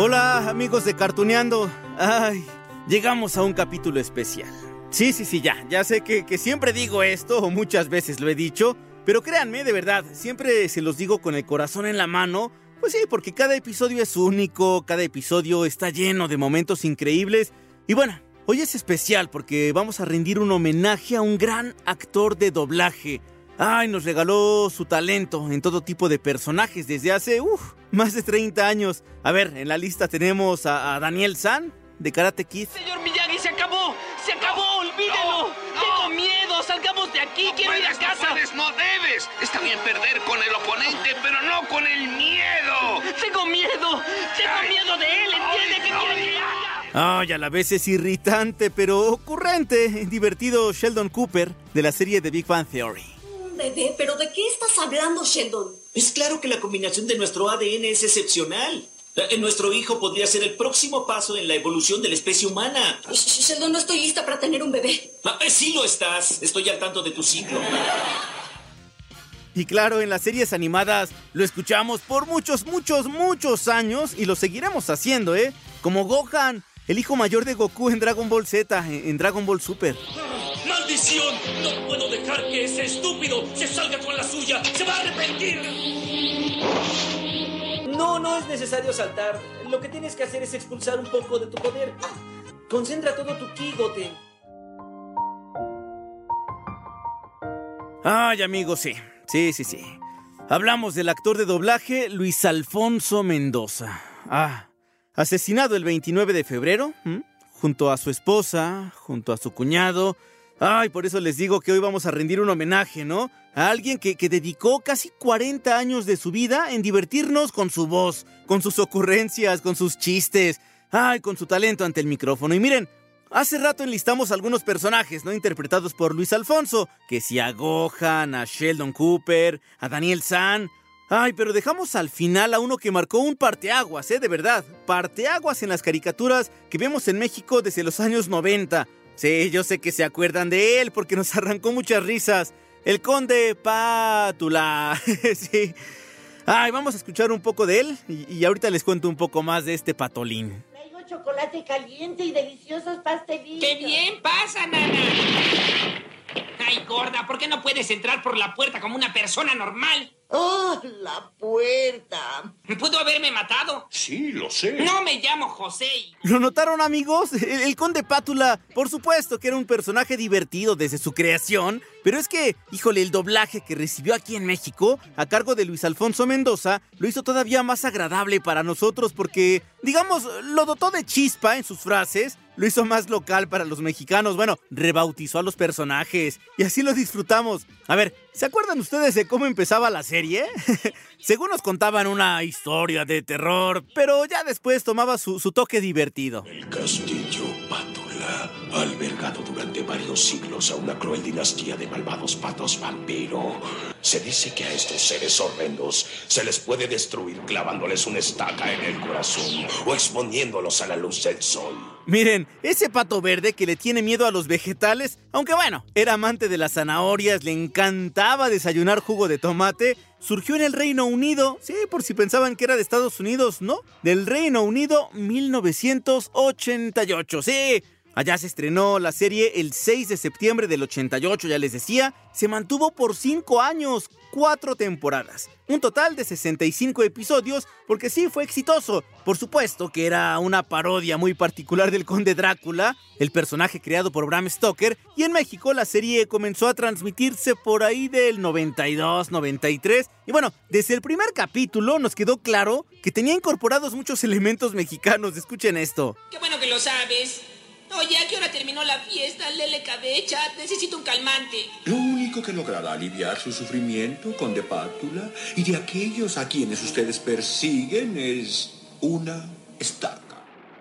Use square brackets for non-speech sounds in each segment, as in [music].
Hola amigos de Cartuneando. Ay, llegamos a un capítulo especial. Sí, sí, sí, ya. Ya sé que, que siempre digo esto, o muchas veces lo he dicho, pero créanme, de verdad, siempre se los digo con el corazón en la mano. Pues sí, porque cada episodio es único, cada episodio está lleno de momentos increíbles. Y bueno, hoy es especial porque vamos a rendir un homenaje a un gran actor de doblaje. Ay, nos regaló su talento en todo tipo de personajes desde hace, uff, más de 30 años. A ver, en la lista tenemos a, a Daniel San, de Karate Kid. Señor Miyagi, se acabó. Se acabó, olvídelo. Tengo miedo. Salgamos de aquí. Quiero ir a puedes, casa. No puedes, no debes. Está bien perder con el oponente, pero no con el miedo. Tengo miedo. Tengo Ay. miedo de él. ¿Entiende no, quiere que ya. haga? Ay, a la vez es irritante, pero ocurrente, divertido Sheldon Cooper, de la serie de Big Bang Theory. Bebé, ¿pero de qué estás hablando, Sheldon? Es claro que la combinación de nuestro ADN es excepcional. Eh, Nuestro hijo podría ser el próximo paso en la evolución de la especie humana. Sh- Sheldon, no estoy lista para tener un bebé. Ah, eh, sí lo estás. Estoy al tanto de tu ciclo. Y claro, en las series animadas lo escuchamos por muchos, muchos, muchos años y lo seguiremos haciendo, ¿eh? Como Gohan, el hijo mayor de Goku en Dragon Ball Z, en en Dragon Ball Super. ¡Maldición! No puedo dejar que ese estúpido se salga con la suya. ¡Se va a arrepentir! No, no es necesario saltar. Lo que tienes que hacer es expulsar un poco de tu poder. Concentra todo tu ki, Goten. Ay, amigos, sí. Sí, sí, sí. Hablamos del actor de doblaje Luis Alfonso Mendoza. Ah, asesinado el 29 de febrero, ¿m? junto a su esposa, junto a su cuñado. Ay, por eso les digo que hoy vamos a rendir un homenaje, ¿no? A alguien que, que dedicó casi 40 años de su vida en divertirnos con su voz, con sus ocurrencias, con sus chistes, ay, con su talento ante el micrófono. Y miren, Hace rato enlistamos algunos personajes, ¿no? Interpretados por Luis Alfonso, que si a Gohan, a Sheldon Cooper, a Daniel San. Ay, pero dejamos al final a uno que marcó un parteaguas, ¿eh? De verdad. Parteaguas en las caricaturas que vemos en México desde los años 90. Sí, yo sé que se acuerdan de él porque nos [laughs] arrancó muchas risas. El conde Pátula. [laughs] sí. Ay, vamos a escuchar un poco de él y, y ahorita les cuento un poco más de este patolín. Traigo chocolate caliente y deliciosos pastelitos. ¡Qué bien pasa, nana! Ay, gorda, ¿por qué no puedes entrar por la puerta como una persona normal? ¡Oh, la puerta! Pudo haberme matado. Sí, lo sé. No me llamo José. ¿Lo notaron amigos? El, el conde Pátula, por supuesto que era un personaje divertido desde su creación, pero es que, híjole, el doblaje que recibió aquí en México, a cargo de Luis Alfonso Mendoza, lo hizo todavía más agradable para nosotros porque, digamos, lo dotó de chispa en sus frases, lo hizo más local para los mexicanos, bueno, rebautizó a los personajes y así lo disfrutamos. A ver, ¿se acuerdan ustedes de cómo empezaba la serie? [laughs] Según nos contaban una historia de terror, pero ya después tomaba su, toque divertido. El castillo ha albergado durante varios siglos a una cruel dinastía de malvados patos vampiro. Se dice que a estos seres horrendos se les puede destruir clavándoles una estaca en el corazón o exponiéndolos a la luz del sol. Miren, ese pato verde que le tiene miedo a los vegetales, aunque bueno, era amante de las zanahorias, le encantaba desayunar jugo de tomate, surgió en el Reino Unido, sí, por si pensaban que era de Estados Unidos, ¿no? Del Reino Unido 1988, sí. Allá se estrenó la serie el 6 de septiembre del 88, ya les decía. Se mantuvo por 5 años, 4 temporadas. Un total de 65 episodios, porque sí fue exitoso. Por supuesto que era una parodia muy particular del conde Drácula, el personaje creado por Bram Stoker, y en México la serie comenzó a transmitirse por ahí del 92, 93. Y bueno, desde el primer capítulo nos quedó claro que tenía incorporados muchos [laughs] elementos mexicanos. Escuchen esto. Qué bueno que lo sabes. Oye, ¿a qué hora terminó la fiesta? Lele Cabecha, necesito un calmante. Lo único que logrará aliviar su sufrimiento con de pátula y de aquellos a quienes ustedes persiguen es una estaca.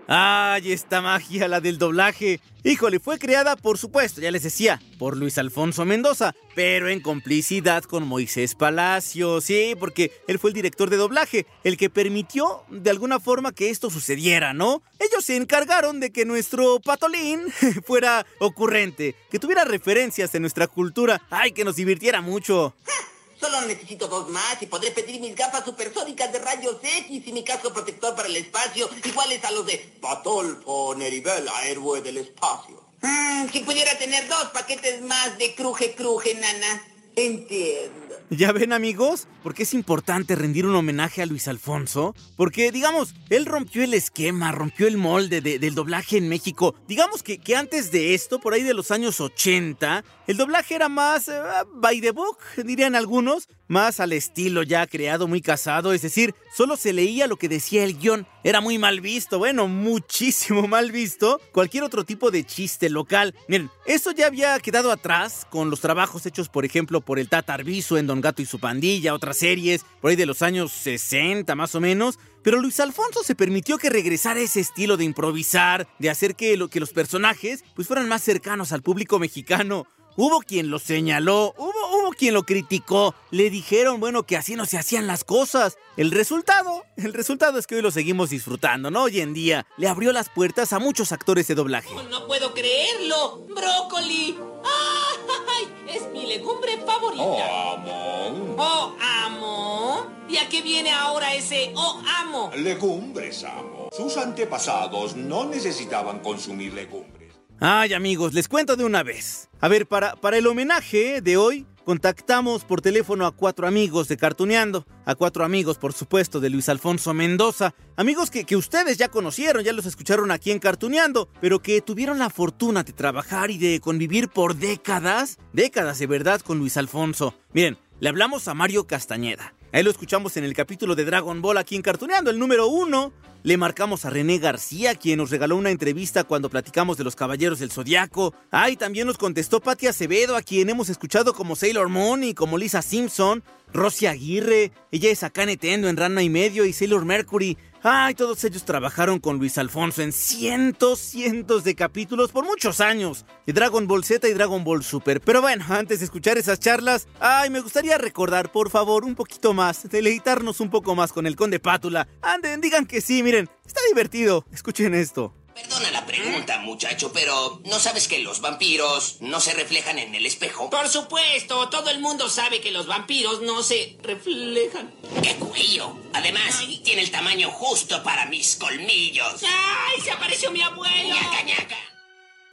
¡Ay, esta magia, la del doblaje! Híjole, fue creada, por supuesto, ya les decía, por Luis Alfonso Mendoza, pero en complicidad con Moisés Palacio, sí, porque él fue el director de doblaje, el que permitió de alguna forma que esto sucediera, ¿no? Ellos se encargaron de que nuestro patolín [laughs] fuera ocurrente, que tuviera referencias en nuestra cultura, ay, que nos divirtiera mucho. [laughs] Solo necesito dos más y podré pedir mis gafas supersónicas de rayos X y mi casco protector para el espacio, iguales a los de Patolfo Neribella, héroe del espacio. Mm, si pudiera tener dos paquetes más de cruje cruje, nana. Entiendo. ¿Ya ven amigos? Porque es importante rendir un homenaje a Luis Alfonso. Porque, digamos, él rompió el esquema, rompió el molde de- del doblaje en México. Digamos que, que antes de esto, por ahí de los años 80, el doblaje era más eh, by the book, dirían algunos. Más al estilo ya creado, muy casado. Es decir, solo se leía lo que decía el guion. Era muy mal visto, bueno, muchísimo [laughs] mal visto. Cualquier otro tipo de chiste local. Miren, eso ya había quedado atrás con los trabajos hechos, por ejemplo, por el Tata Arbizu en Don Gato y su pandilla, otras series, por ahí de los años 60 más o menos. Pero Luis Alfonso se permitió que regresara ese estilo de improvisar, de hacer que, lo, que los personajes pues fueran más cercanos al público mexicano. Hubo quien lo señaló, hubo, hubo quien lo criticó, le dijeron, bueno, que así no se hacían las cosas. El resultado, el resultado es que hoy lo seguimos disfrutando, ¿no? Hoy en día le abrió las puertas a muchos actores de doblaje. No puedo creerlo. ¡Brócoli! ¡Ay! Es mi legumbre favorita. Oh, amo. ¡Oh, amo! ¿Y a qué viene ahora ese oh, amo? Legumbres, amo. Sus antepasados no necesitaban consumir legumbres. Ay, amigos, les cuento de una vez. A ver, para, para el homenaje de hoy, contactamos por teléfono a cuatro amigos de Cartuneando. A cuatro amigos, por supuesto, de Luis Alfonso Mendoza. Amigos que, que ustedes ya conocieron, ya los escucharon aquí en Cartuneando, pero que tuvieron la fortuna de trabajar y de convivir por décadas, décadas de verdad con Luis Alfonso. Miren, le hablamos a Mario Castañeda. Ahí lo escuchamos en el capítulo de Dragon Ball aquí en Cartuneando, el número uno. Le marcamos a René García, quien nos regaló una entrevista cuando platicamos de los Caballeros del Zodiaco. Ay, también nos contestó Patti Acevedo, a quien hemos escuchado como Sailor Moon y como Lisa Simpson. Rosy Aguirre, ella es Akane Tendo en Ranma y Medio y Sailor Mercury. Ay, todos ellos trabajaron con Luis Alfonso en cientos, cientos de capítulos por muchos años. De Dragon Ball Z y Dragon Ball Super. Pero bueno, antes de escuchar esas charlas, ay, me gustaría recordar, por favor, un poquito más, deleitarnos un poco más con el Conde Pátula. Anden, digan que sí, miren, está divertido. Escuchen esto. Perdona la pregunta, muchacho, pero ¿no sabes que los vampiros no se reflejan en el espejo? Por supuesto, todo el mundo sabe que los vampiros no se reflejan. ¡Qué cuello! Además, tiene el tamaño justo para mis colmillos. ¡Ay, se apareció mi abuelo! ¡Ñaca, ñaca!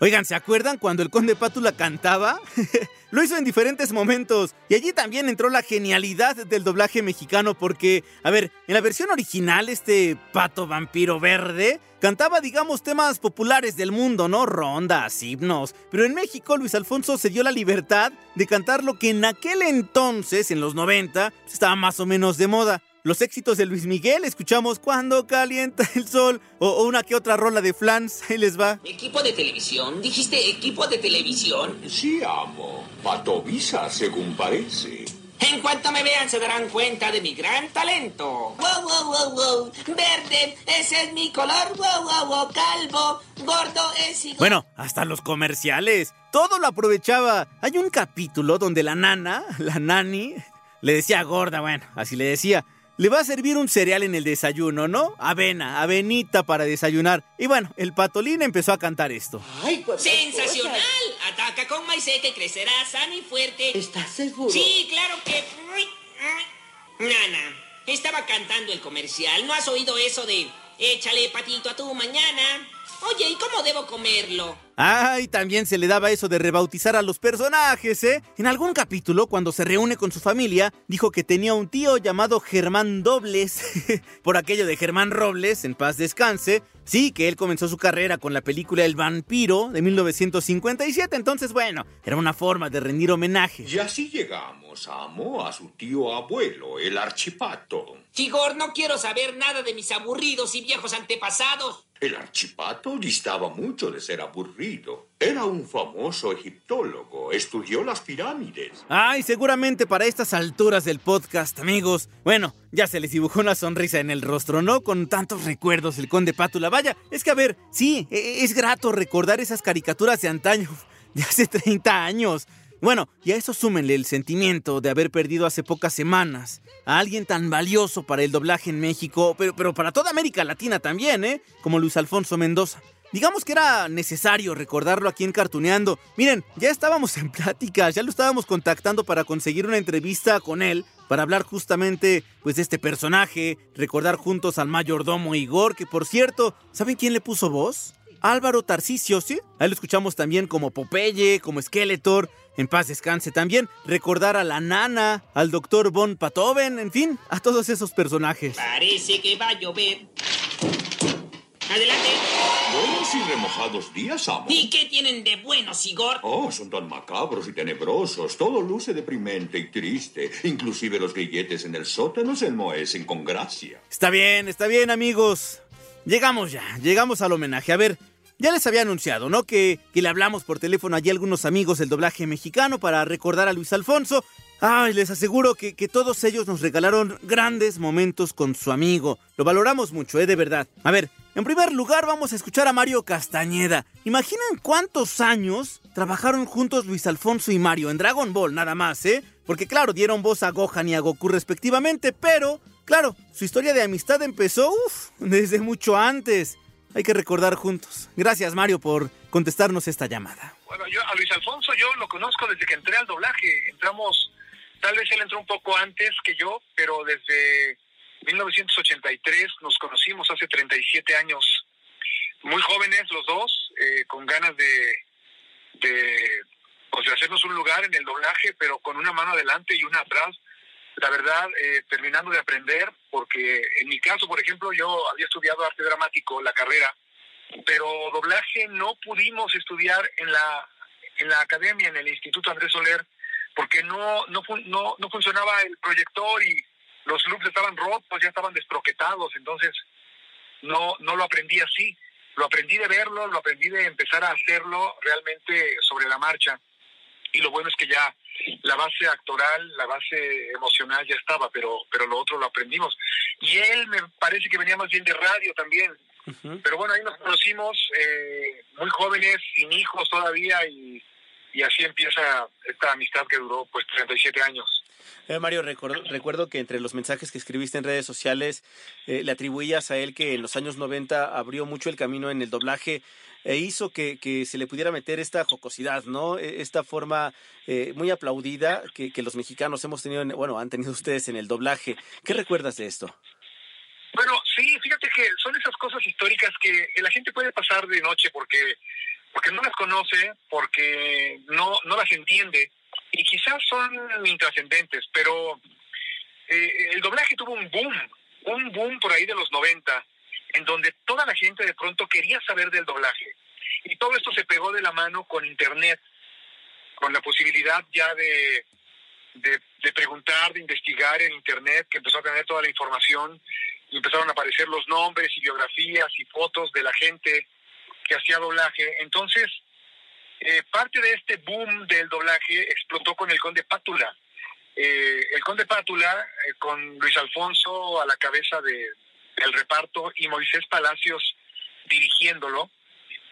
Oigan, ¿se acuerdan cuando el Conde Pátula cantaba? [laughs] Lo hizo en diferentes momentos. Y allí también entró la genialidad del doblaje mexicano porque, a ver, en la versión original, este pato vampiro verde cantaba, digamos, temas populares del mundo, ¿no? Rondas, himnos. Pero en México, Luis Alfonso se dio la libertad de cantar lo que en aquel entonces, en los 90, estaba más o menos de moda. Los éxitos de Luis Miguel, escuchamos Cuando calienta el sol o, o una que otra rola de Flans, ahí les va. ¿Equipo de televisión? ¿Dijiste equipo de televisión? Sí, amo. Patovisa, según parece. En cuanto me vean se darán cuenta de mi gran talento. Wow, wow, wow, wow. Verde, ese es mi color. Wow, wow, wow. Calvo, gordo es igual. Bueno, hasta los comerciales. Todo lo aprovechaba. Hay un capítulo donde la nana, la nani, le decía gorda, bueno, así le decía. Le va a servir un cereal en el desayuno, ¿no? Avena, avenita para desayunar. Y bueno, el patolín empezó a cantar esto. ¡Sensacional! Ataca con maicete, crecerá sano y fuerte. ¿Estás seguro? Sí, claro que... Nana, estaba cantando el comercial. ¿No has oído eso de échale patito a tu mañana? Oye, ¿y cómo debo comerlo? Ay, también se le daba eso de rebautizar a los personajes, ¿eh? En algún capítulo, cuando se reúne con su familia, dijo que tenía un tío llamado Germán Dobles, [laughs] por aquello de Germán Robles, en paz descanse. Sí, que él comenzó su carrera con la película El vampiro de 1957, entonces bueno, era una forma de rendir homenaje. Y así llegamos, amo, a su tío abuelo, el archipato. Chigor, no quiero saber nada de mis aburridos y viejos antepasados. El archipato distaba mucho de ser aburrido. Era un famoso egiptólogo. Estudió las pirámides. Ay, seguramente para estas alturas del podcast, amigos. Bueno, ya se les dibujó una sonrisa en el rostro, ¿no? Con tantos recuerdos el conde Pátula. Vaya, es que a ver, sí, e- es grato recordar esas caricaturas de antaño, [laughs] de hace 30 años. Bueno, y a eso súmenle el sentimiento de haber perdido hace pocas semanas a alguien tan valioso para el doblaje en México, pero, pero para toda América Latina también, ¿eh? Como Luis Alfonso Mendoza. Digamos que era necesario recordarlo aquí en Cartuneando. Miren, ya estábamos en pláticas, ya lo estábamos contactando para conseguir una entrevista con él, para hablar justamente pues de este personaje, recordar juntos al mayordomo Igor, que por cierto, ¿saben quién le puso voz? Álvaro Tarcisio, ¿sí? Ahí lo escuchamos también como Popeye, como Skeletor, en paz descanse también, recordar a la nana, al doctor Von Patoven, en fin, a todos esos personajes. Parece que va a llover. Adelante. Buenos y remojados días, amo. ¿Y qué tienen de buenos, Igor? Oh, son tan macabros y tenebrosos. Todo luce deprimente y triste. Inclusive los grilletes en el sótano se enmohecen con gracia. Está bien, está bien, amigos. Llegamos ya, llegamos al homenaje. A ver, ya les había anunciado, ¿no? Que, que le hablamos por teléfono allí a algunos amigos del doblaje mexicano para recordar a Luis Alfonso. Ay, les aseguro que, que todos ellos nos regalaron grandes momentos con su amigo. Lo valoramos mucho, ¿eh? De verdad. A ver, en primer lugar vamos a escuchar a Mario Castañeda. Imaginen cuántos años trabajaron juntos Luis Alfonso y Mario en Dragon Ball, nada más, ¿eh? Porque claro, dieron voz a Gohan y a Goku respectivamente, pero, claro, su historia de amistad empezó, uff, desde mucho antes. Hay que recordar juntos. Gracias, Mario, por contestarnos esta llamada. Bueno, yo a Luis Alfonso yo lo conozco desde que entré al doblaje. Entramos, tal vez él entró un poco antes que yo, pero desde 1983 nos conocimos hace 37 años. Muy jóvenes los dos, eh, con ganas de, de, pues, de hacernos un lugar en el doblaje, pero con una mano adelante y una atrás. La verdad, eh, terminando de aprender, porque en mi caso, por ejemplo, yo había estudiado arte dramático, la carrera, pero doblaje no pudimos estudiar en la en la academia, en el Instituto Andrés Soler, porque no no no, no funcionaba el proyector y los loops estaban rotos, ya estaban desproquetados, entonces no no lo aprendí así. Lo aprendí de verlo, lo aprendí de empezar a hacerlo realmente sobre la marcha. Y lo bueno es que ya la base actoral, la base emocional ya estaba, pero pero lo otro lo aprendimos. Y él me parece que venía más bien de radio también. Pero bueno, ahí nos conocimos eh, muy jóvenes, sin hijos todavía, y, y así empieza esta amistad que duró pues 37 años. Eh, Mario, recuerdo, recuerdo que entre los mensajes que escribiste en redes sociales eh, le atribuías a él que en los años 90 abrió mucho el camino en el doblaje e hizo que, que se le pudiera meter esta jocosidad, ¿no? E- Esta forma eh, muy aplaudida que, que los mexicanos hemos tenido, en- bueno, han tenido ustedes en el doblaje. ¿Qué recuerdas de esto? Bueno, sí, fíjate que son esas cosas históricas que la gente puede pasar de noche porque porque no las conoce, porque no no las entiende y quizás son intrascendentes, pero eh, el doblaje tuvo un boom, un boom por ahí de los 90, en donde toda la gente de pronto quería saber del doblaje. Y todo esto se pegó de la mano con Internet, con la posibilidad ya de, de, preguntar, de investigar en Internet, que empezó a tener toda la información y empezaron a aparecer los nombres y biografías y fotos de la gente que hacía doblaje. Entonces, eh, parte de este boom del doblaje explotó con el Conde Pátula. Eh, el Conde Pátula, eh, con Luis Alfonso a la cabeza de, del reparto y Moisés Palacios dirigiéndolo,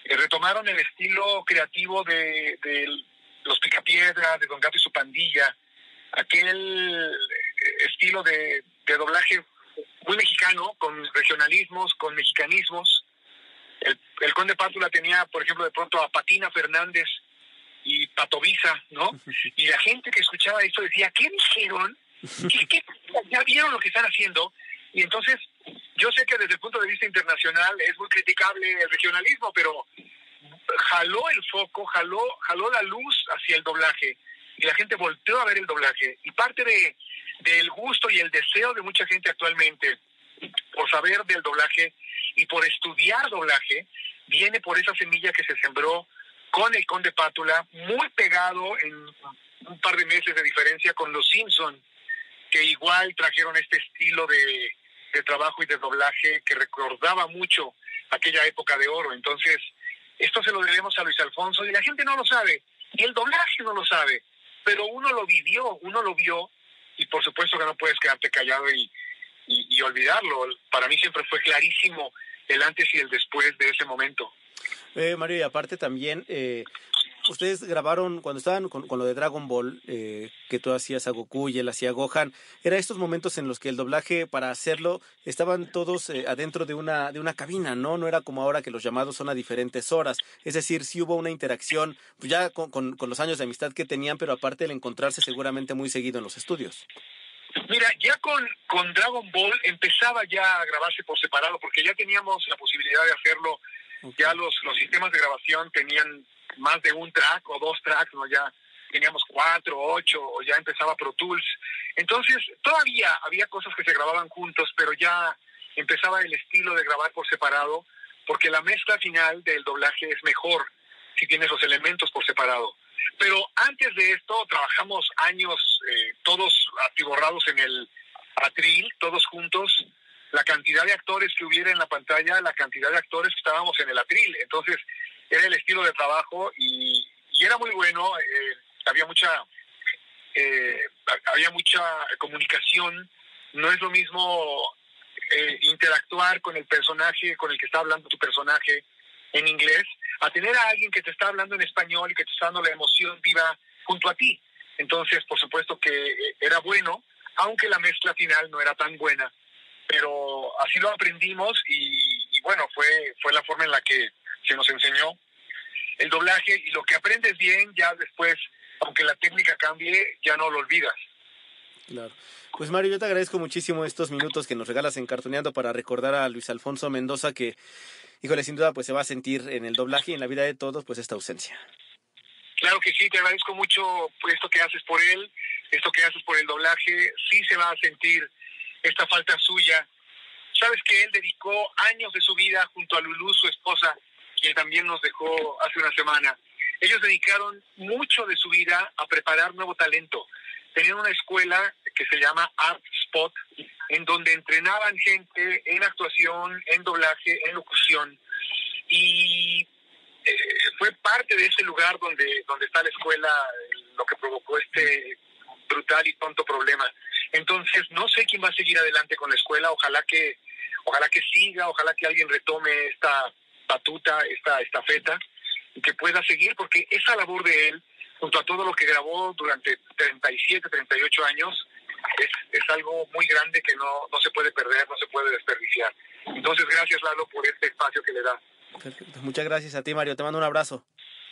eh, retomaron el estilo creativo de, de los Picapiedra, de Don Gato y su pandilla, aquel eh, estilo de, de doblaje muy mexicano, con regionalismos, con mexicanismos. El, el Conde Pátula tenía, por ejemplo, de pronto a Patina Fernández y Patovisa, ¿no? [laughs] Y la gente que escuchaba esto decía, ¿qué dijeron? ¿Qué, qué? ¿Ya vieron lo que están haciendo? Y entonces, yo sé que desde el punto de vista internacional es muy criticable el regionalismo, pero jaló el foco, jaló, jaló la luz hacia el doblaje y la gente volteó a ver el doblaje. Y parte de del gusto y el deseo de mucha gente actualmente por saber del doblaje y por estudiar doblaje viene por esa semilla que se sembró con el Conde Pátula, muy pegado en un par de meses de diferencia con los Simpson, que igual trajeron este estilo de, de trabajo y de doblaje que recordaba mucho aquella época de oro. Entonces, esto se lo debemos a Luis Alfonso y la gente no lo sabe, y el doblaje no lo sabe, pero uno lo vivió, uno lo vio y por supuesto que no puedes quedarte callado y, y, olvidarlo. Para mí siempre fue clarísimo el antes y el después de ese momento. Eh, Mario, y aparte también, eh, ustedes grabaron, cuando estaban con, con lo de Dragon Ball, eh, que tú hacías a Goku y él hacía a Gohan, era estos momentos en los que el doblaje, para hacerlo, estaban todos eh, adentro de una, de una cabina, ¿no? No era como ahora que los llamados son a diferentes horas. Es decir, sí hubo una interacción, pues ya con, con, con los años de amistad que tenían, pero aparte el encontrarse seguramente muy seguido en los estudios. Mira, ya con, con Dragon Ball empezaba ya a grabarse por separado, porque ya teníamos la posibilidad de hacerlo, ya los, los sistemas de grabación tenían más de un track o dos tracks, ¿no? Ya teníamos cuatro, ocho, o ya empezaba Pro Tools. Entonces, todavía había cosas que se grababan juntos, pero ya empezaba el estilo de grabar por separado, porque la mezcla final del doblaje es mejor si tienes los elementos por separado. Pero antes de esto trabajamos años eh, todos atiborrados en el atril, todos juntos, la cantidad de actores que hubiera en la pantalla, la cantidad de actores que estábamos en el atril. Entonces era el estilo de trabajo y, y era muy bueno, eh, había mucha eh, había mucha comunicación, no es lo mismo eh, interactuar con el personaje con el que está hablando tu personaje en inglés, a tener a alguien que te está hablando en español y que te está dando la emoción viva junto a ti. Entonces, por supuesto que era bueno, aunque la mezcla final no era tan buena, pero así lo aprendimos y, y bueno, fue, fue la forma en la que se nos enseñó el doblaje y lo que aprendes bien ya después, aunque la técnica cambie, ya no lo olvidas. Claro. Pues Mario, yo te agradezco muchísimo estos minutos que nos regalas en Cartoneando para recordar a Luis Alfonso Mendoza que, híjole, sin duda pues se va a sentir en el doblaje y en la vida de todos pues esta ausencia. Claro que sí, te agradezco mucho por esto que haces por él, esto que haces por el doblaje, sí se va a sentir esta falta suya. Sabes que él dedicó años de su vida junto a Lulú, su esposa, que también nos dejó hace una semana. Ellos dedicaron mucho de su vida a preparar nuevo talento. Tenían una escuela que se llama Art Spot, en donde entrenaban gente en actuación, en doblaje, en locución. Y eh, fue parte de ese lugar donde, donde está la escuela lo que provocó este brutal y tonto problema. Entonces, no sé quién va a seguir adelante con la escuela. Ojalá que, ojalá que siga, ojalá que alguien retome esta batuta, esta estafeta, y que pueda seguir, porque esa labor de él, junto a todo lo que grabó durante 37, 38 años, es, es algo muy grande que no, no se puede perder, no se puede desperdiciar. Entonces, gracias Lalo por este espacio que le da. Perfecto. Muchas gracias a ti, Mario. Te mando un abrazo.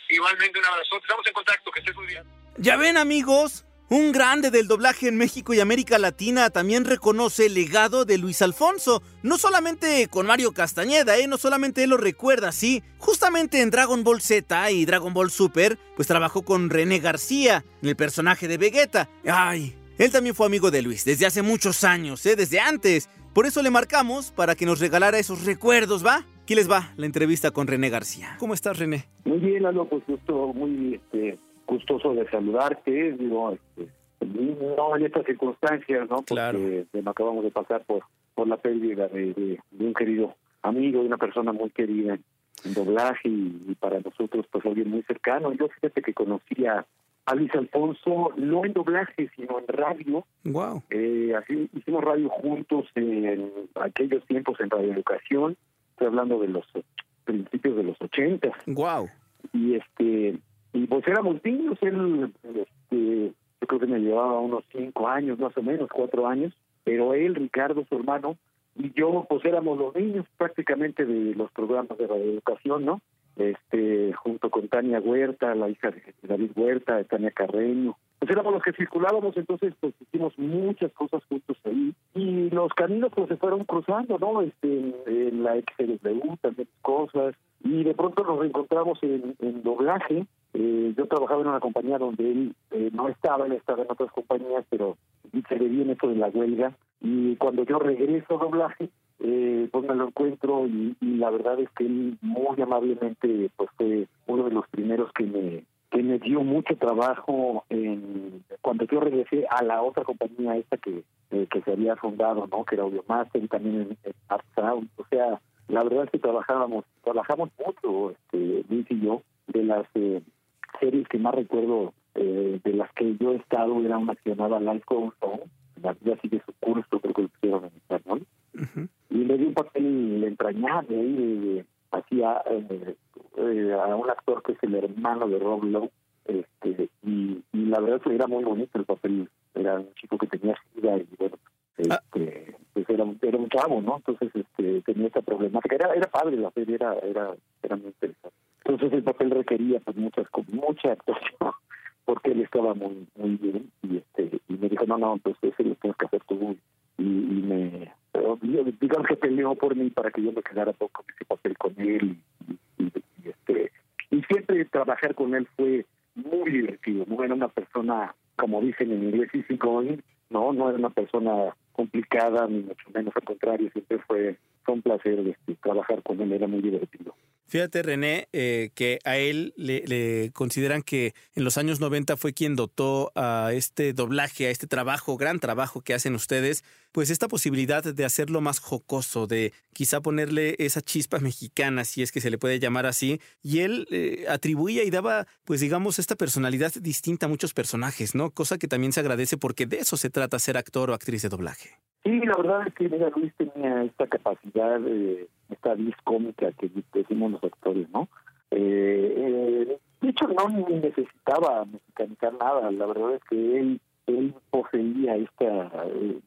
Igualmente un abrazo. Estamos en contacto, que estés muy bien. Ya ven, amigos. Un grande del doblaje en México y América Latina también reconoce el legado de Luis Alfonso. No solamente con Mario Castañeda, ¿eh? no solamente él lo recuerda, sí. Justamente en Dragon Ball Z y Dragon Ball Super, pues trabajó con René García, en el personaje de Vegeta. Ay, él también fue amigo de Luis desde hace muchos años, ¿eh? desde antes. Por eso le marcamos para que nos regalara esos recuerdos, ¿va? Aquí les va la entrevista con René García. ¿Cómo estás, René? Muy bien, Lalo, pues gusto, muy este, gustoso de saludarte, digo, este, no en estas circunstancias, ¿no? Porque Claro. acabamos de pasar por, por la pérdida de, de- de un querido amigo, de una persona muy querida en doblaje y, y para nosotros pues alguien muy cercano. Yo fíjate que conocí a, a Luis Alfonso, no en doblaje, sino en radio. Wow. Eh, así hicimos radio juntos en aquellos tiempos en Radio Educación, estoy hablando de los principios de los 80 Wow. y este y pues éramos niños él este yo creo que me llevaba unos cinco años más o menos cuatro años pero él Ricardo su hermano y yo pues éramos los niños prácticamente de los programas de radioeducación no este junto con Tania Huerta la hija de David Huerta Tania Carreño pues éramos los que circulábamos entonces pues hicimos muchas cosas juntos ahí y los caminos pues se fueron cruzando no este en, la XLW también cosas y de pronto nos reencontramos en, en doblaje. Eh, yo trabajaba en una compañía donde él eh, no estaba, él estaba en otras compañías, pero se le viene esto de la huelga. Y cuando yo regreso a doblaje, eh, pues me lo encuentro y, y la verdad es que él muy amablemente pues fue uno de los primeros que me que me dio mucho trabajo en cuando yo regresé a la otra compañía esta que eh, que se había fundado no que era Audiomaster y también en, en Art Sound. O sea la verdad es que trabajábamos, trabajamos mucho, este, Luis y yo, de las eh, series que más recuerdo eh, de las que yo he estado era una que llamaba Life Goes On, la vida sigue su curso, creo que lo pusieron en español, y le di un papel entrañable ahí, de- hacía eh, eh, a un actor que es el hermano de Rob Lowe, este, y, y la verdad que era muy bonito el papel, era un chico que tenía sida y bueno, este, pues era, era un chavo, ¿no? Entonces este, tenía esa problemática, era, era padre la serie, era, era, era muy interesante. Entonces el papel requería pues muchas mucha actuación [laughs] porque él estaba muy muy bien y este y me dijo no no pues ese lo tienes que hacer tú yo- digamos que peleó por mí para que yo me quedara poco ese papel con él y, este y siempre trabajar con él fue muy divertido no era una persona como dicen en inglés easy going no no era una persona complicada ni mucho menos al contrario siempre fue fue un placer este, trabajar con él era muy divertido Fíjate, René, eh, que a él le, le consideran que en los años 90 fue quien dotó a este doblaje, a este trabajo, gran trabajo que hacen ustedes, pues esta posibilidad de hacerlo más jocoso, de quizá ponerle esa chispa mexicana, si es que se le puede llamar así, y él eh, atribuía y daba, pues digamos, esta personalidad distinta a muchos personajes, ¿no? Cosa que también se agradece porque de eso se trata ser actor o actriz de doblaje. Sí, la verdad es que mira, Luis tenía esta capacidad, eh, esta vis cómica que decimos los actores, ¿no? Eh, eh, de hecho, no necesitaba mexicanizar nada. La verdad es que él, poseía esta, eh,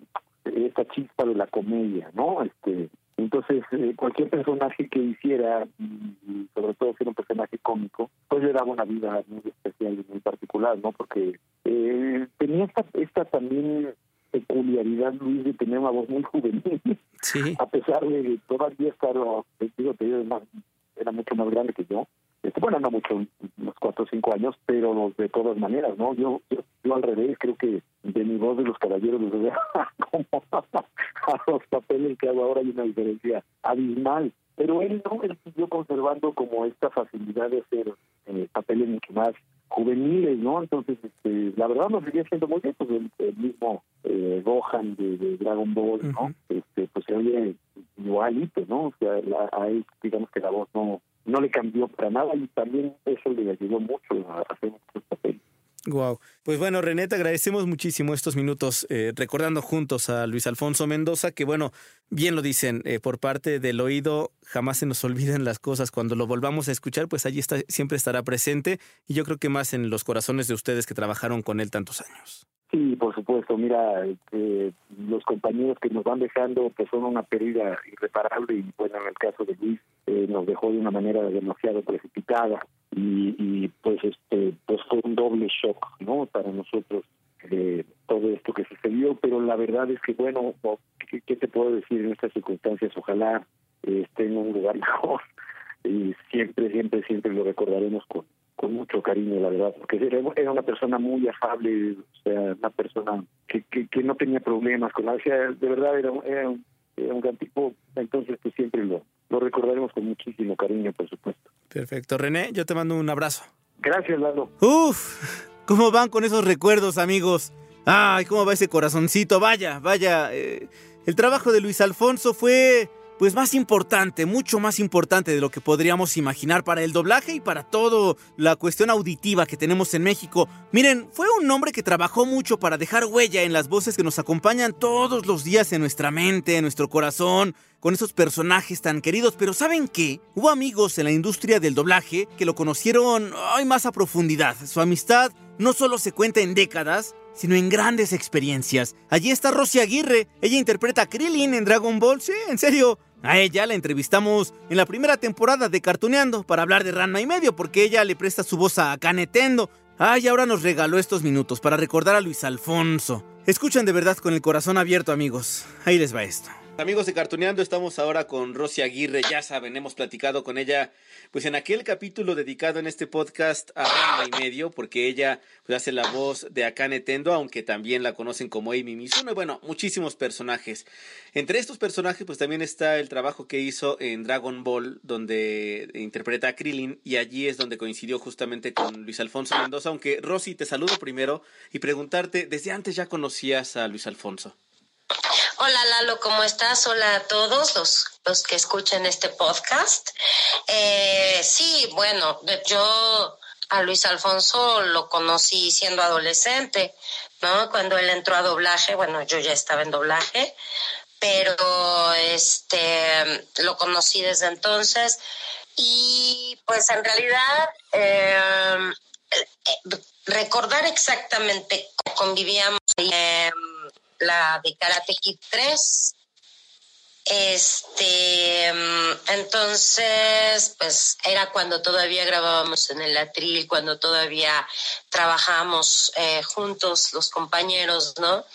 esta chispa de la comedia, ¿no? Este, entonces, eh, cualquier personaje que hiciera, y sobre todo si era un personaje cómico, pues le daba una vida muy especial y muy particular, ¿no? Porque eh, tenía esta, esta también peculiaridad, Luis, de tener una voz muy juvenil. A pesar de todavía estar, digo, te era mucho más grande que yo. Este, bueno, no mucho, unos cuatro o cinco años, pero de todas maneras, ¿no? Yo, yo, yo al revés, creo que de mi voz de los caballeros veo [laughs] como a los papeles que hago ahora hay una diferencia abismal. Pero él no, él siguió conservando como esta facilidad de hacer eh, papeles mucho más juveniles, ¿no? Entonces, este, la verdad nos seguía siendo muy bien, pues el mismo eh, Gohan de, de Dragon Ball, ¿no? Este, pues se oye igualito, ¿no? O sea, la- a él, digamos que la voz no no le cambió para nada y también eso le ayudó mucho a hacer muchos papeles. Wow. Pues bueno, René, te agradecemos muchísimo estos minutos eh, recordando juntos a Luis Alfonso Mendoza, que bueno, bien lo dicen, eh, por parte del oído jamás se nos olvidan las cosas. Cuando lo volvamos a escuchar, pues allí está, siempre estará presente y yo creo que más en los corazones de ustedes que trabajaron con él tantos años. Sí, por supuesto. Mira, eh, los compañeros que nos van dejando pues son una pérdida irreparable y bueno, en el caso de Luis eh, nos dejó de una manera demasiado precipitada y, y pues este pues fue un doble shock, ¿no? Para nosotros eh, todo esto que sucedió, pero la verdad es que bueno, ¿qué, qué te puedo decir en estas circunstancias? Ojalá eh, esté en un lugar [laughs] mejor y siempre, siempre, siempre lo recordaremos con con mucho cariño, la verdad, porque era, una persona muy afable, o sea, una persona que, que, que no tenía problemas con la, de verdad era, un- era, un, era un gran tipo, entonces pues siempre lo, lo recordaremos con muchísimo cariño, por supuesto. Perfecto. René, yo te mando un abrazo. Gracias, Lalo. Uf, ¿cómo van con esos recuerdos, amigos? Ay, ¿cómo va ese corazoncito? Vaya, vaya. eh, el trabajo de Luis Alfonso fue, pues, más importante, mucho más importante de lo que podríamos imaginar para el doblaje y para todo la cuestión auditiva que tenemos en México. Miren, fue un hombre que trabajó mucho para dejar huella en las voces que nos acompañan todos los días en nuestra mente, en nuestro corazón, con esos personajes tan queridos. Pero ¿saben qué? Hubo amigos en la industria del doblaje que lo conocieron ay, más a profundidad. Su amistad no solo se cuenta en décadas, sino en grandes experiencias. Allí está Rosy Aguirre. Ella interpreta a Krillin en Dragon Ball. Sí, en serio. A ella la entrevistamos en la primera temporada de Cartuneando para hablar de Ranma y medio, porque ella le presta su voz a Kanetendo. Ay, ahora nos regaló estos minutos para recordar a Luis Alfonso. Escuchan de verdad con el corazón abierto, amigos. Ahí les va esto. Amigos de Cartuneando, estamos ahora con Rosy Aguirre, ya saben, hemos platicado con ella, pues en aquel capítulo dedicado en este podcast a Ranma y medio, porque ella pues, hace la voz de Akane Tendo, aunque también la conocen como Amy Mizuno, bueno, muchísimos personajes. Entre estos personajes, pues también está el trabajo que hizo en Dragon Ball, donde interpreta a Krillin, y allí es donde coincidió justamente con Luis Alfonso Mendoza, aunque Rosy, te saludo primero y preguntarte, ¿desde antes ya conocías a Luis Alfonso? Hola Lalo, ¿cómo estás? Hola a todos los, los que escuchen este podcast. Eh, sí, bueno, yo a Luis Alfonso lo conocí siendo adolescente, ¿no? Cuando él entró a doblaje, bueno, yo ya estaba en doblaje, pero este lo conocí desde entonces y pues en realidad eh, recordar exactamente cómo convivíamos eh, la de Karate Kid 3 este, entonces, pues era cuando todavía grabábamos en el atril, cuando todavía trabajábamos eh, juntos los compañeros, ¿no?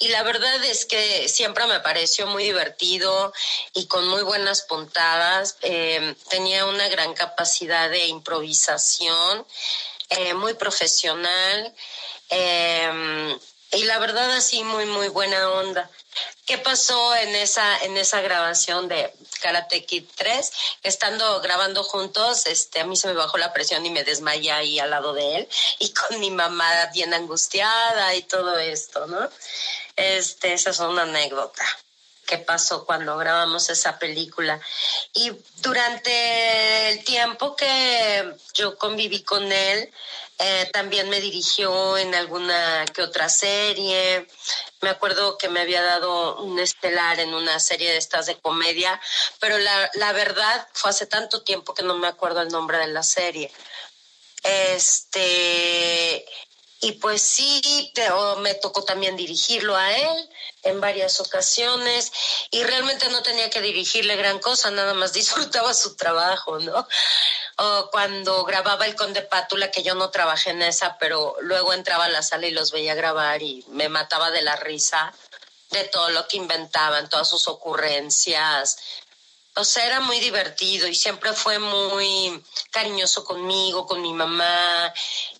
Y la verdad es que siempre me pareció muy divertido y con muy buenas puntadas. Eh, tenía una gran capacidad de improvisación, eh, muy profesional. Y la verdad así muy, muy buena onda. ¿Qué pasó en esa, en esa grabación de Karate Kid 3? Estando grabando juntos, este, a mí se me bajó la presión y me desmayé ahí al lado de él y con mi mamá bien angustiada y todo esto, ¿no? Este, esa es una anécdota que pasó cuando grabamos esa película. Y durante el tiempo que yo conviví con él, eh, también me dirigió en alguna que otra serie. Me acuerdo que me había dado un estelar en una serie de estas de comedia, pero la, la verdad fue hace tanto tiempo que no me acuerdo el nombre de la serie. Este, y pues sí, me tocó también dirigirlo a él en varias ocasiones y realmente no tenía que dirigirle gran cosa, nada más [laughs] disfrutaba su trabajo, ¿no? O cuando grababa el Conde Pátula, que yo no trabajé en esa, pero luego entraba a la sala y los veía grabar y me mataba de la risa de todo lo que inventaban, todas sus ocurrencias. O sea, era muy divertido y siempre fue muy cariñoso conmigo, con mi mamá.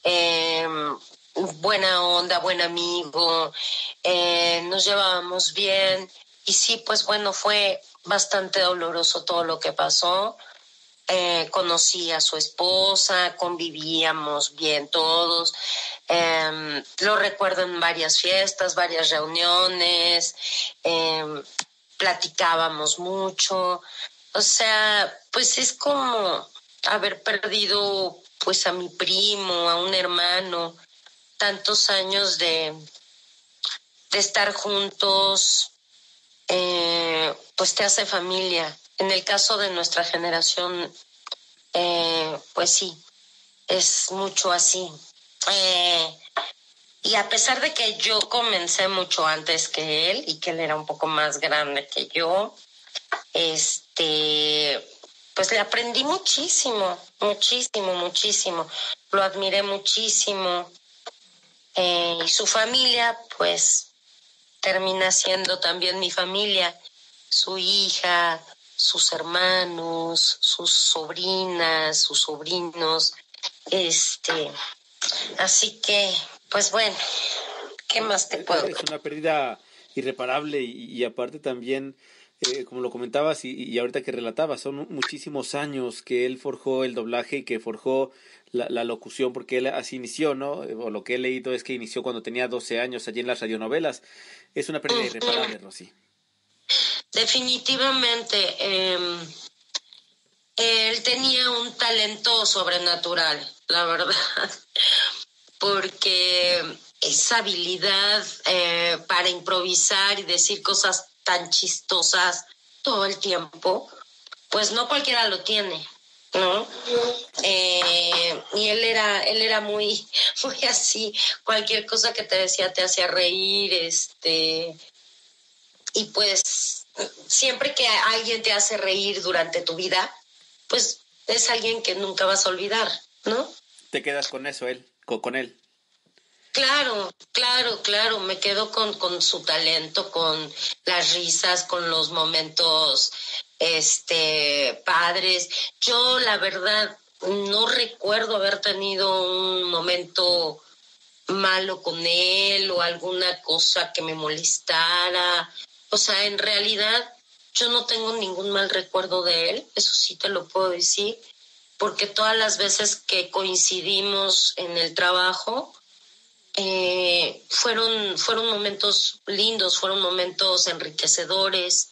Eh, buena onda, buen amigo, eh, nos llevábamos bien y sí, pues bueno, fue bastante doloroso todo lo que pasó. Eh, conocí a su esposa, convivíamos bien todos. Em, lo recuerdo en varias fiestas, varias reuniones, em, platicábamos mucho. O sea, pues es como haber perdido pues a mi primo, a un hermano, tantos años de, de estar juntos, eh, pues te hace familia. En el caso de nuestra generación, eh, pues sí, es mucho así. Eh, y a pesar de que yo comencé mucho antes que él y que él era un poco más grande que yo, este, pues le aprendí muchísimo, muchísimo, muchísimo. Lo admiré muchísimo. Eh, y su familia, pues, termina siendo también mi familia, su hija, sus hermanos, sus sobrinas, sus sobrinos, este, así que, pues bueno, ¿qué más te puedo? Es una pérdida irreparable y aparte también eh, como lo comentabas y, y, ahorita que relatabas, son muchísimos años que él forjó el doblaje y que forjó la, la, locución, porque él así inició, ¿no? O lo que he leído es que inició cuando tenía 12 años allí en las radionovelas. Es una pérdida irreparable, Rosy. Definitivamente. Eh, él tenía un talento sobrenatural, la verdad, [laughs] porque esa habilidad eh, para improvisar y decir cosas tan chistosas todo el tiempo, pues no cualquiera lo tiene, ¿no? Eh, y él era, él era muy, [laughs] muy así, cualquier cosa que te decía te hacía reír, este, y pues siempre que alguien te hace reír durante tu vida, pues es alguien que nunca vas a olvidar, ¿no? Te quedas con eso, él, con él. Claro, claro, claro, me quedo con, con su talento, con las risas, con los momentos este padres. Yo la verdad no recuerdo haber tenido un momento malo con él o alguna cosa que me molestara. O sea, en realidad yo no tengo ningún mal recuerdo de él, eso sí te lo puedo decir, porque todas las veces que coincidimos en el trabajo, eh, fueron, fueron momentos lindos, fueron momentos enriquecedores,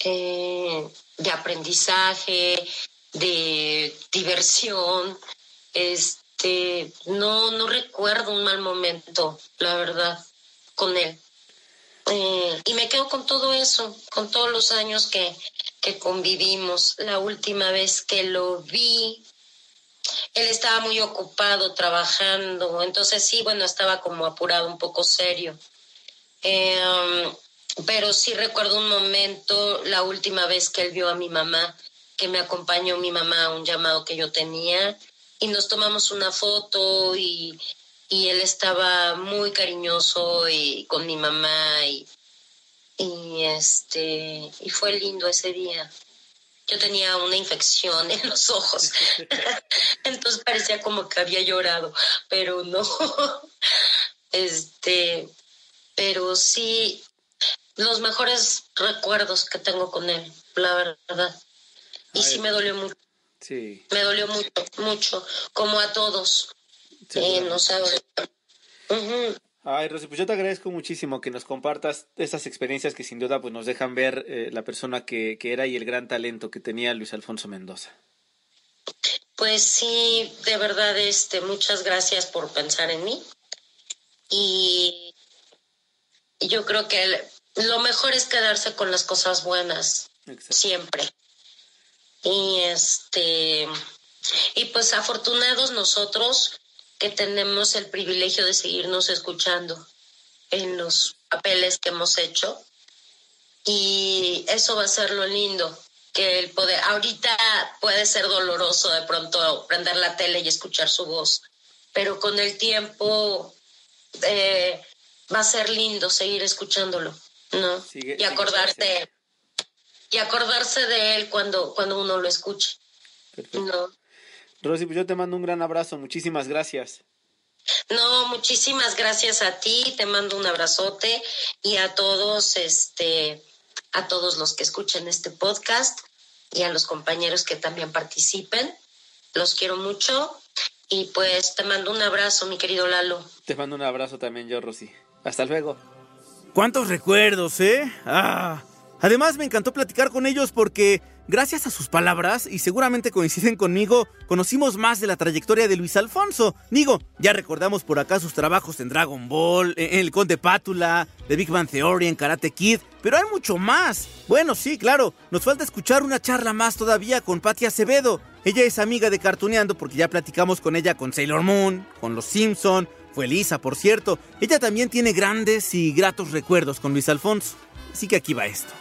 eh, de aprendizaje, de diversión. Este, no, no recuerdo un mal momento, la verdad, con él. Eh, y me quedo con todo eso, con todos los años que, que convivimos. La última vez que lo vi, él estaba muy ocupado trabajando, entonces sí, bueno, estaba como apurado, un poco serio. Eh, pero sí recuerdo un momento, la última vez que él vio a mi mamá, que me acompañó mi mamá a un llamado que yo tenía, y nos tomamos una foto y, y él estaba muy cariñoso y con mi mamá y, y este y fue lindo ese día. Yo tenía una infección en los ojos, [laughs] [laughs] entonces parecía como que había llorado, pero no. [laughs] Este, pero sí, los mejores recuerdos que tengo con él, la verdad. Y sí me dolió mucho. Sí. Me dolió mucho, mucho, como a todos. Eh, no sabes. Ujú. Ay, Rosy, pues yo te agradezco muchísimo que nos compartas estas experiencias que sin duda pues nos dejan ver eh, la persona que, que era y el gran talento que tenía Luis Alfonso Mendoza. Pues sí, de verdad, este, muchas gracias por pensar en mí. Y yo creo que el- lo mejor es quedarse con las cosas buenas, siempre. Y este, y pues afortunados nosotros que tenemos el privilegio de seguirnos escuchando en los papeles que hemos hecho. Y eso va a ser lo lindo, que el poder, ahorita puede ser doloroso de pronto prender la tele y escuchar su voz, pero con el tiempo eh, va a ser lindo seguir escuchándolo, ¿no? Sigue- y acordarse, y acordarse de él cuando, cuando uno lo escuche. No. Rosy, pues yo te mando un gran abrazo, muchísimas gracias. No, muchísimas gracias a ti, te mando un abrazote y a todos, este, a todos los que escuchen este podcast y a los compañeros que también participen. Los quiero mucho y pues te mando un abrazo, mi querido Lalo. Te mando un abrazo también yo, Rosy. Hasta luego. ¿Cuántos recuerdos, eh? Ah. Además me encantó platicar con ellos porque gracias a sus palabras, y seguramente coinciden conmigo, conocimos más de la trayectoria de Luis Alfonso. Digo, ya recordamos por acá sus trabajos en Dragon Ball, en El Conde Pátula, The Big Bang Theory, en Karate Kid, pero hay mucho más. Bueno, sí, claro, nos falta escuchar una charla más todavía con Patti Acevedo. Ella es amiga de Cartuneando porque ya platicamos con ella con Sailor Moon, con Los Simpson, fue Lisa, por cierto. Ella también tiene grandes y gratos recuerdos con Luis Alfonso. Así que aquí va esto.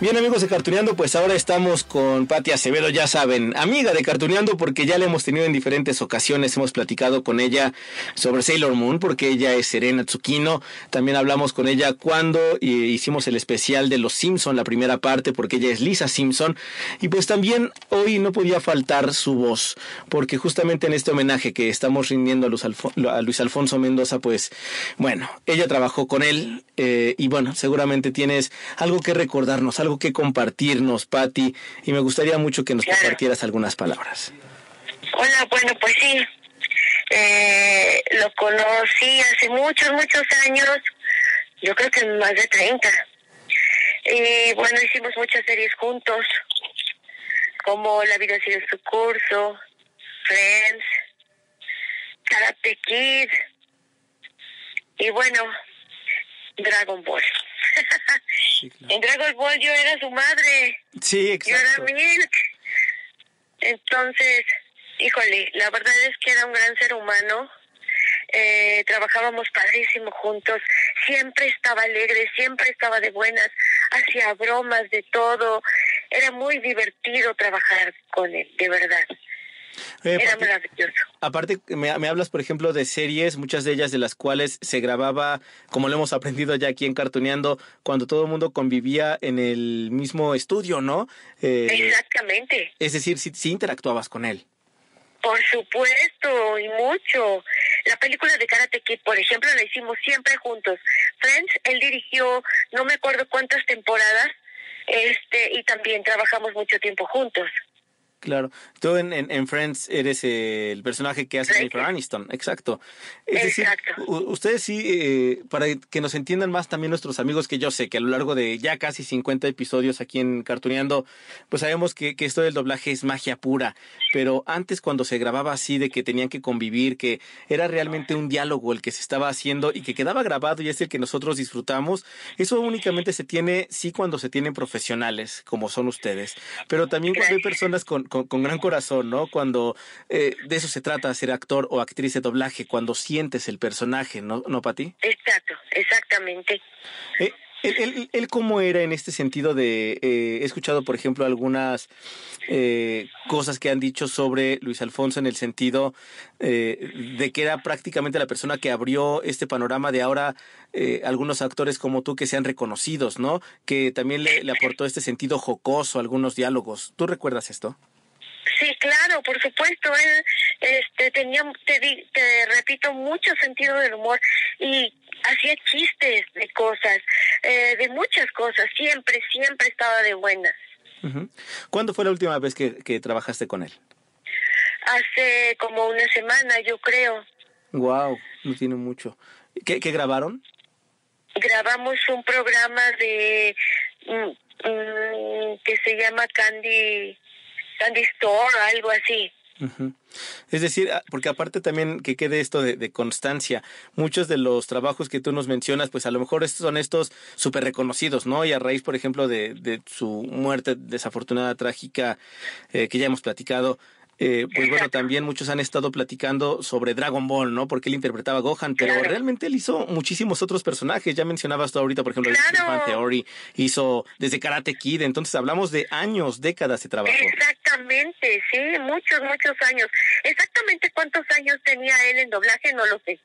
Bien amigos de Cartuneando, pues ahora estamos con Patti Acevedo, ya saben, amiga de Cartuneando porque ya la hemos tenido en diferentes ocasiones, hemos platicado con ella sobre Sailor Moon porque ella es Serena Tsukino, también hablamos con ella cuando eh, hicimos el especial de Los Simpson, la primera parte, porque ella es Lisa Simpson, y pues también hoy no podía faltar su voz, porque justamente en este homenaje que estamos rindiendo a Luis, a Luis Alfonso Mendoza, pues bueno, ella trabajó con él eh, y bueno, seguramente tienes algo que recordarnos, algo que compartirnos, Patti, y me gustaría mucho que nos compartieras algunas palabras. Hola, bueno, pues sí. Eh, lo conocí hace muchos, muchos años. Yo creo que más de 30. Y bueno, hicimos muchas series juntos, como La vida sigue su curso, Friends, Karate Kid y bueno, Dragon Ball. En Dragon Ball yo era su madre. Sí, Yo era Milk. Entonces, híjole, la verdad es que era un gran ser humano. Eh, trabajábamos padrísimo juntos. Siempre estaba alegre, siempre estaba de buenas, hacía bromas de todo. Era muy divertido trabajar con él, de verdad. Eh, Era maravilloso. Aparte, me, me hablas, por ejemplo, de series, muchas de ellas de las cuales se grababa, como lo hemos aprendido ya aquí en Cartuneando, cuando todo el mundo convivía en el mismo estudio, ¿no? Eh, Exactamente. es decir, sí, sí interactuabas con él. Por supuesto, y mucho. La película de Karate Kid, por ejemplo, la hicimos siempre juntos. Friends, él dirigió no me acuerdo cuántas temporadas, este, y también trabajamos mucho tiempo juntos. Claro. Tú en, en, en Friends eres el personaje que hace Jennifer Aniston. Exacto. Es decir, u- ustedes sí, eh, para que nos entiendan más también nuestros amigos, que yo sé que a lo largo de ya casi 50 episodios aquí en Cartuneando, pues sabemos que, que esto del doblaje es magia pura. Pero antes cuando se grababa así de que tenían que convivir, que era realmente un diálogo el que se estaba haciendo y que quedaba grabado y es el que nosotros disfrutamos, eso únicamente se tiene, sí, cuando se tienen profesionales, como son ustedes. Pero también cuando hay personas con, con, con gran corazón, ¿no? Cuando eh, de eso se trata, ser actor o actriz de doblaje, cuando sientes el personaje, ¿no, ¿no Pati? Exacto, exactamente. Eh, él, él- él cómo era en este sentido de, eh, he escuchado por ejemplo algunas eh, cosas que han dicho sobre Luis Alfonso en el sentido eh, de que era prácticamente la persona que abrió este panorama de ahora eh, algunos actores como tú que sean reconocidos, ¿no? Que también le, le aportó este sentido jocoso a algunos diálogos. ¿Tú recuerdas esto? Claro, por supuesto. Él este, tenía, te, di- te repito, mucho sentido del humor y hacía chistes de cosas, eh, de muchas cosas. Siempre, siempre estaba de buenas. ¿Cuándo fue la última vez que, que trabajaste con él? Hace como una semana, yo creo, Wow, no tiene mucho. ¿Qué, qué grabaron? grabamos un programa de mm, mm, que se llama Candy Candy Store, algo así. Es decir, ah, porque aparte también que quede esto de, constancia, muchos de los trabajos que tú nos mencionas, pues a lo mejor son estos súper reconocidos, ¿no? Y a raíz, por ejemplo, de, de su muerte desafortunada, trágica, eh, que ya hemos platicado, eh, pues bueno, también muchos han estado platicando sobre Dragon Ball, ¿no? Porque él interpretaba a Gohan, pero realmente él hizo muchísimos otros personajes. Ya mencionabas tú ahorita, por ejemplo, el Big Bang Theory, hizo desde Karate Kid, entonces hablamos de años, décadas de trabajo. Exactamente, sí, muchos, muchos años. Exactamente cuántos años tenía él en doblaje, no lo sé.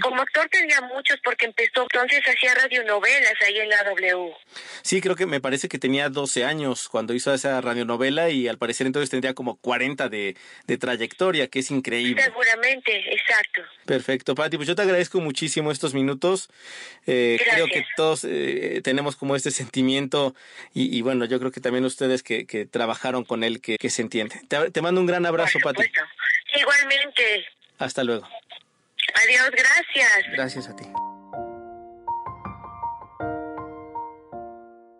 Como actor tenía muchos porque empezó, entonces hacía radionovelas ahí en la W. Sí, creo que me parece que tenía 12 años cuando hizo esa radionovela y al parecer entonces tendría como 40 de, de trayectoria, que es increíble. Seguramente, exacto. Perfecto, Pati, pues yo te agradezco muchísimo estos minutos. Eh, creo que todos eh, tenemos como este sentimiento y, y bueno, yo creo que también ustedes que, que trabajaron con él, que, que se entiende. Te, te mando un gran abrazo, Pati. Igualmente. Hasta luego. Adiós, gracias. Gracias a ti.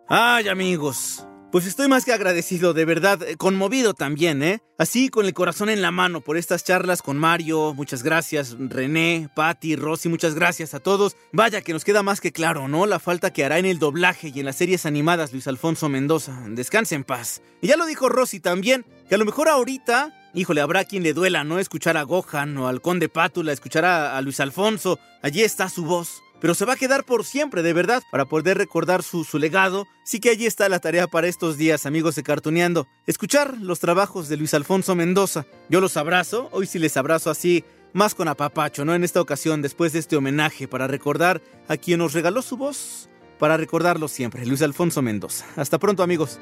Ay, amigos. Pues estoy más que agradecido, de verdad, eh, conmovido también, ¿eh? Así con el corazón en la mano por estas charlas con Mario, muchas gracias, René, Patti, Rosy, muchas gracias a todos. Vaya que nos queda más que claro, ¿no? La falta que hará en el doblaje y en las series animadas Luis Alfonso Mendoza. Descanse en paz. Y ya lo dijo Rosy también, que a lo mejor ahorita, híjole, habrá quien le duela, ¿no? Escuchar a Gohan o al Conde Pátula, escuchar a, a Luis Alfonso. Allí está su voz pero se va a quedar por siempre, de verdad, para poder recordar su, su legado. Sí que allí está la tarea para estos días, amigos de Cartuneando. Escuchar los trabajos de Luis Alfonso Mendoza. Yo los abrazo, hoy sí les abrazo así, más con apapacho, ¿no? En esta ocasión, después de este homenaje, para recordar a quien nos regaló su voz, para recordarlo siempre, Luis Alfonso Mendoza. Hasta pronto, amigos.